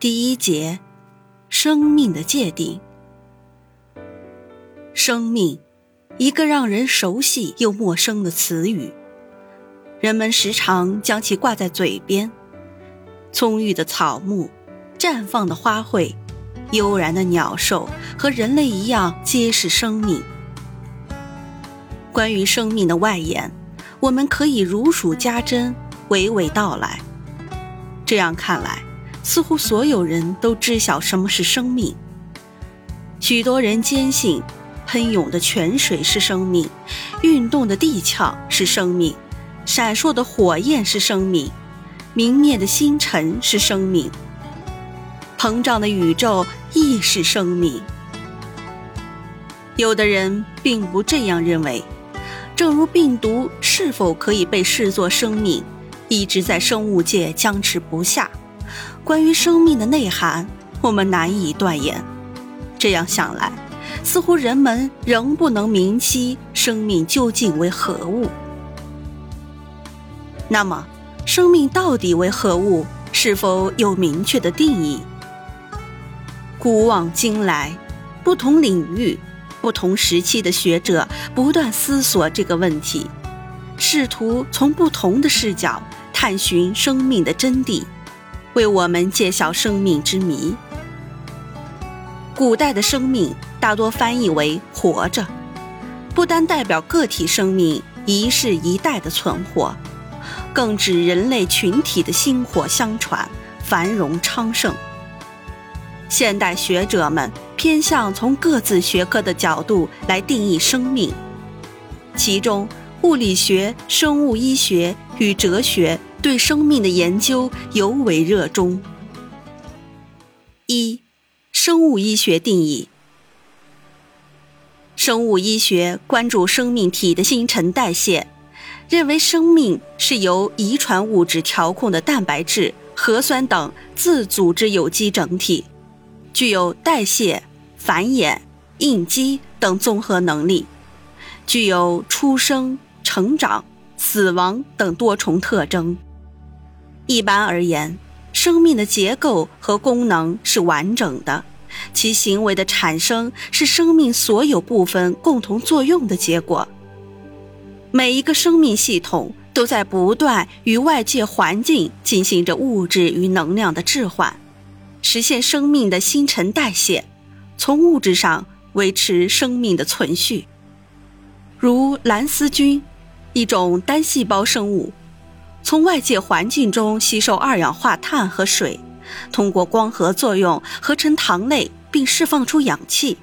第一节，生命的界定。生命，一个让人熟悉又陌生的词语，人们时常将其挂在嘴边。葱郁的草木，绽放的花卉，悠然的鸟兽，和人类一样，皆是生命。关于生命的外延，我们可以如数家珍，娓娓道来。这样看来。似乎所有人都知晓什么是生命。许多人坚信，喷涌的泉水是生命，运动的地壳是生命，闪烁的火焰是生命，明灭的星辰是生命，膨胀的宇宙亦是生命。有的人并不这样认为，正如病毒是否可以被视作生命，一直在生物界僵持不下。关于生命的内涵，我们难以断言。这样想来，似乎人们仍不能明晰生命究竟为何物。那么，生命到底为何物？是否有明确的定义？古往今来，不同领域、不同时期的学者不断思索这个问题，试图从不同的视角探寻生命的真谛。为我们揭晓生命之谜。古代的生命大多翻译为“活着”，不单代表个体生命一世一代的存活，更指人类群体的薪火相传、繁荣昌盛。现代学者们偏向从各自学科的角度来定义生命，其中物理学、生物医学与哲学。对生命的研究尤为热衷。一、生物医学定义：生物医学关注生命体的新陈代谢，认为生命是由遗传物质调控的蛋白质、核酸等自组织有机整体，具有代谢、繁衍、应激等综合能力，具有出生、成长、死亡等多重特征。一般而言，生命的结构和功能是完整的，其行为的产生是生命所有部分共同作用的结果。每一个生命系统都在不断与外界环境进行着物质与能量的置换，实现生命的新陈代谢，从物质上维持生命的存续。如蓝丝菌，一种单细胞生物。从外界环境中吸收二氧化碳和水，通过光合作用合成糖类，并释放出氧气。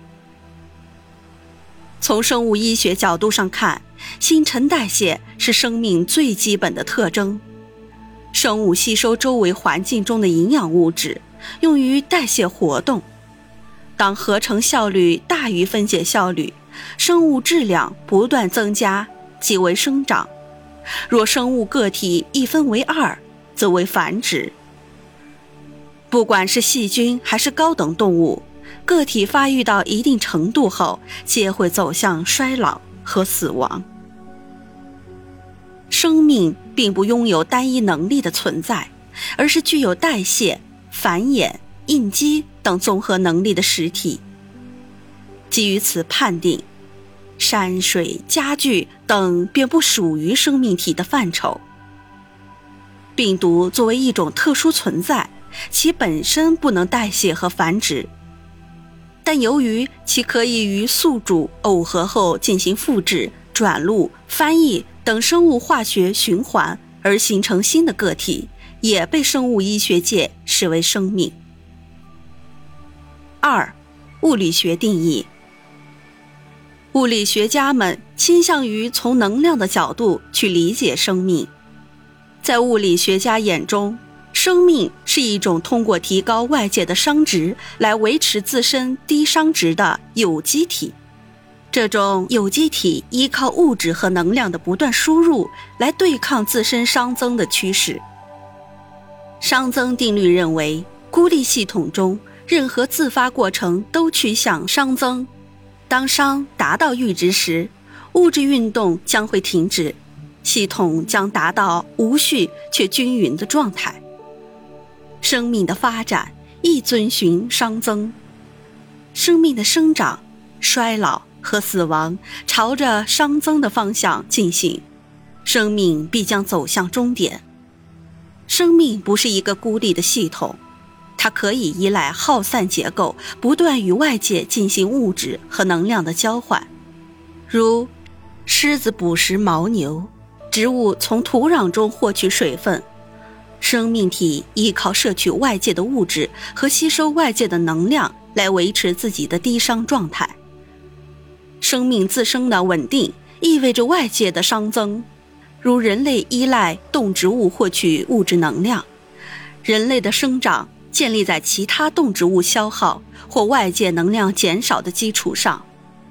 从生物医学角度上看，新陈代谢是生命最基本的特征。生物吸收周围环境中的营养物质，用于代谢活动。当合成效率大于分解效率，生物质量不断增加，即为生长。若生物个体一分为二，则为繁殖。不管是细菌还是高等动物，个体发育到一定程度后，皆会走向衰老和死亡。生命并不拥有单一能力的存在，而是具有代谢、繁衍、应激等综合能力的实体。基于此判定。山水、家具等便不属于生命体的范畴。病毒作为一种特殊存在，其本身不能代谢和繁殖，但由于其可以与宿主耦合后进行复制、转录、翻译等生物化学循环而形成新的个体，也被生物医学界视为生命。二、物理学定义。物理学家们倾向于从能量的角度去理解生命。在物理学家眼中，生命是一种通过提高外界的熵值来维持自身低熵值的有机体。这种有机体依靠物质和能量的不断输入来对抗自身熵增的趋势。熵增定律认为，孤立系统中任何自发过程都趋向熵增。当熵达到阈值时，物质运动将会停止，系统将达到无序却均匀的状态。生命的发展亦遵循熵增，生命的生长、衰老和死亡朝着熵增的方向进行，生命必将走向终点。生命不是一个孤立的系统，它可以依赖耗散结构，不断与外界进行物质和能量的交换，如狮子捕食牦牛，植物从土壤中获取水分。生命体依靠摄取外界的物质和吸收外界的能量来维持自己的低熵状态。生命自身的稳定意味着外界的熵增，如人类依赖动植物获取物质能量，人类的生长建立在其他动植物消耗或外界能量减少的基础上，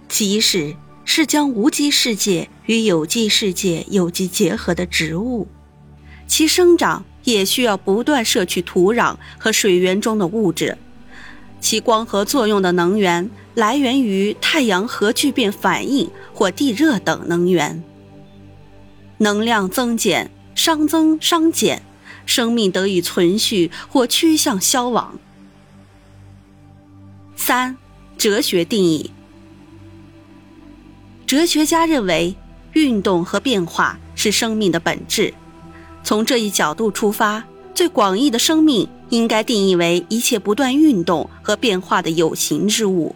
即使是将无机世界与有机世界有机结合的植物，其生长。也需要不断摄取土壤和水源中的物质，其光合作用的能源来源于太阳核聚变反应或地热等能源。能量增减，熵增熵减，生命得以存续或趋向消亡。三、哲学定义。哲学家认为，运动和变化是生命的本质。从这一角度出发，最广义的生命应该定义为一切不断运动和变化的有形之物。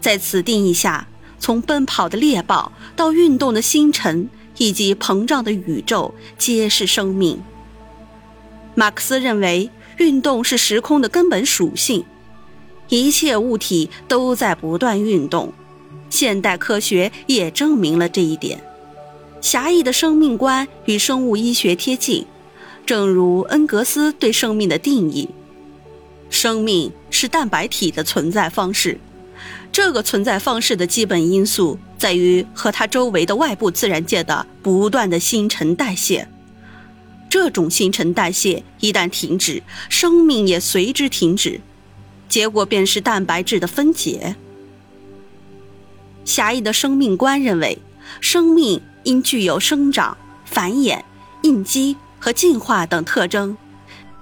在此定义下，从奔跑的猎豹到运动的星辰以及膨胀的宇宙，皆是生命。马克思认为，运动是时空的根本属性，一切物体都在不断运动。现代科学也证明了这一点。狭义的生命观与生物医学贴近，正如恩格斯对生命的定义：生命是蛋白体的存在方式。这个存在方式的基本因素在于和它周围的外部自然界的不断的新陈代谢。这种新陈代谢一旦停止，生命也随之停止，结果便是蛋白质的分解。狭义的生命观认为，生命。应具有生长、繁衍、应激和进化等特征，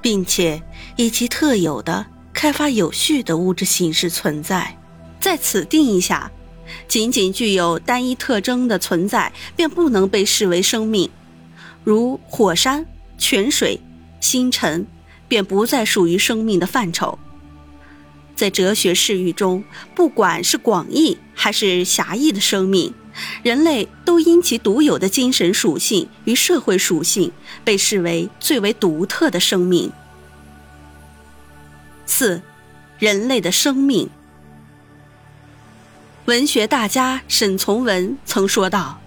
并且以其特有的开发有序的物质形式存在。在此定义下，仅仅具有单一特征的存在便不能被视为生命，如火山、泉水、星辰，便不再属于生命的范畴。在哲学视域中，不管是广义还是狭义的生命。人类都因其独有的精神属性与社会属性，被视为最为独特的生命。四，人类的生命。文学大家沈从文曾说道：“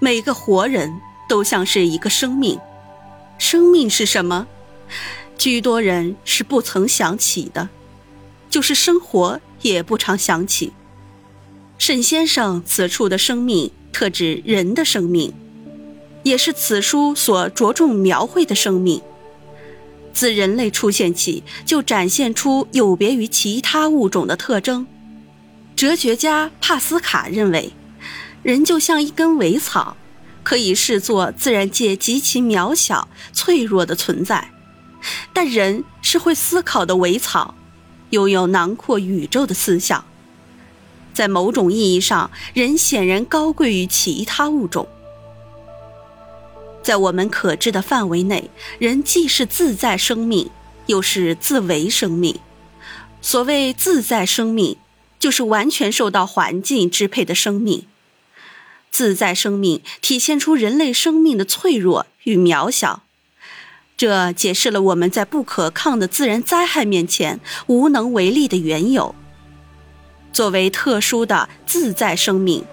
每个活人都像是一个生命。生命是什么？居多人是不曾想起的，就是生活也不常想起。”沈先生此处的生命，特指人的生命，也是此书所着重描绘的生命。自人类出现起，就展现出有别于其他物种的特征。哲学家帕斯卡认为，人就像一根苇草，可以视作自然界极其渺小、脆弱的存在。但人是会思考的苇草，拥有囊括宇宙的思想。在某种意义上，人显然高贵于其他物种。在我们可知的范围内，人既是自在生命，又是自为生命。所谓自在生命，就是完全受到环境支配的生命。自在生命体现出人类生命的脆弱与渺小，这解释了我们在不可抗的自然灾害面前无能为力的缘由。作为特殊的自在生命，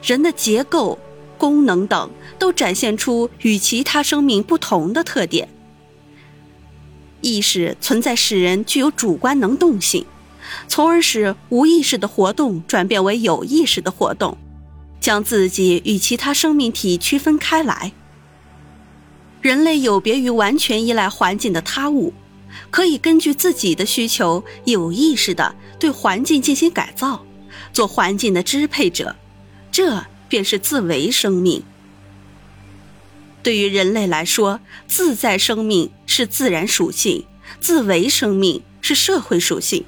人的结构、功能等都展现出与其他生命不同的特点。意识存在使人具有主观能动性，从而使无意识的活动转变为有意识的活动，将自己与其他生命体区分开来。人类有别于完全依赖环境的他物，可以根据自己的需求，有意识地对环境进行改造，做环境的支配者，这便是自为生命。对于人类来说，自在生命是自然属性，自为生命是社会属性，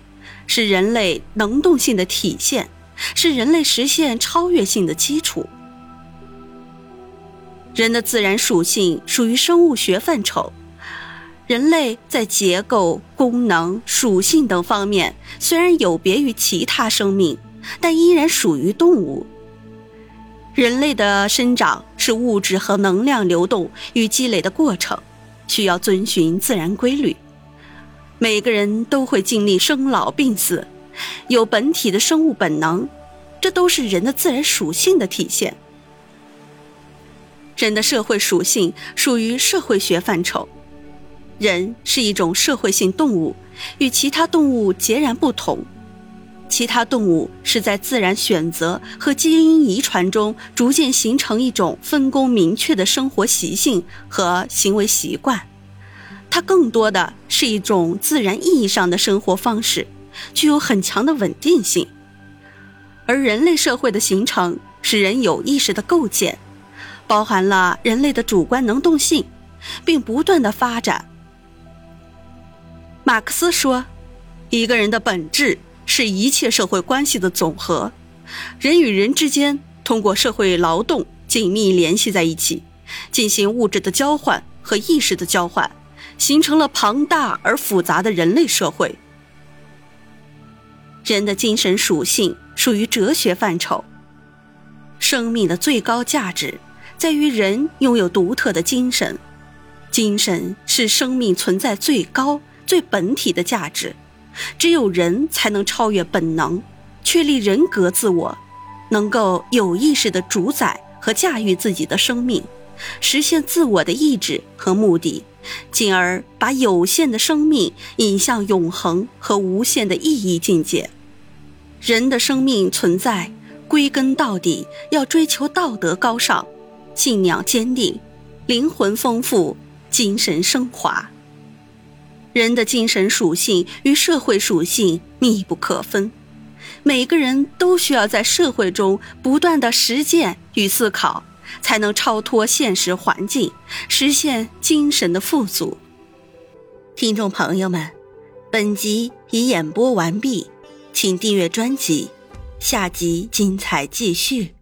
是人类能动性的体现，是人类实现超越性的基础。人的自然属性属于生物学范畴，人类在结构、功能、属性等方面虽然有别于其他生命，但依然属于动物。人类的生长是物质和能量流动与积累的过程，需要遵循自然规律。每个人都会经历生老病死，有本体的生物本能，这都是人的自然属性的体现。人的社会属性属于社会学范畴，人是一种社会性动物，与其他动物截然不同。其他动物是在自然选择和基因遗传中逐渐形成一种分工明确的生活习性和行为习惯，它更多的是一种自然意义上的生活方式，具有很强的稳定性。而人类社会的形成是人有意识的构建。包含了人类的主观能动性，并不断的发展。马克思说：“一个人的本质是一切社会关系的总和，人与人之间通过社会劳动紧密联系在一起，进行物质的交换和意识的交换，形成了庞大而复杂的人类社会。人的精神属性属于哲学范畴，生命的最高价值。”在于人拥有独特的精神，精神是生命存在最高、最本体的价值。只有人才能超越本能，确立人格自我，能够有意识地主宰和驾驭自己的生命，实现自我的意志和目的，进而把有限的生命引向永恒和无限的意义境界。人的生命存在，归根到底要追求道德高尚。信仰坚定，灵魂丰富，精神升华。人的精神属性与社会属性密不可分，每个人都需要在社会中不断的实践与思考，才能超脱现实环境，实现精神的富足。听众朋友们，本集已演播完毕，请订阅专辑，下集精彩继续。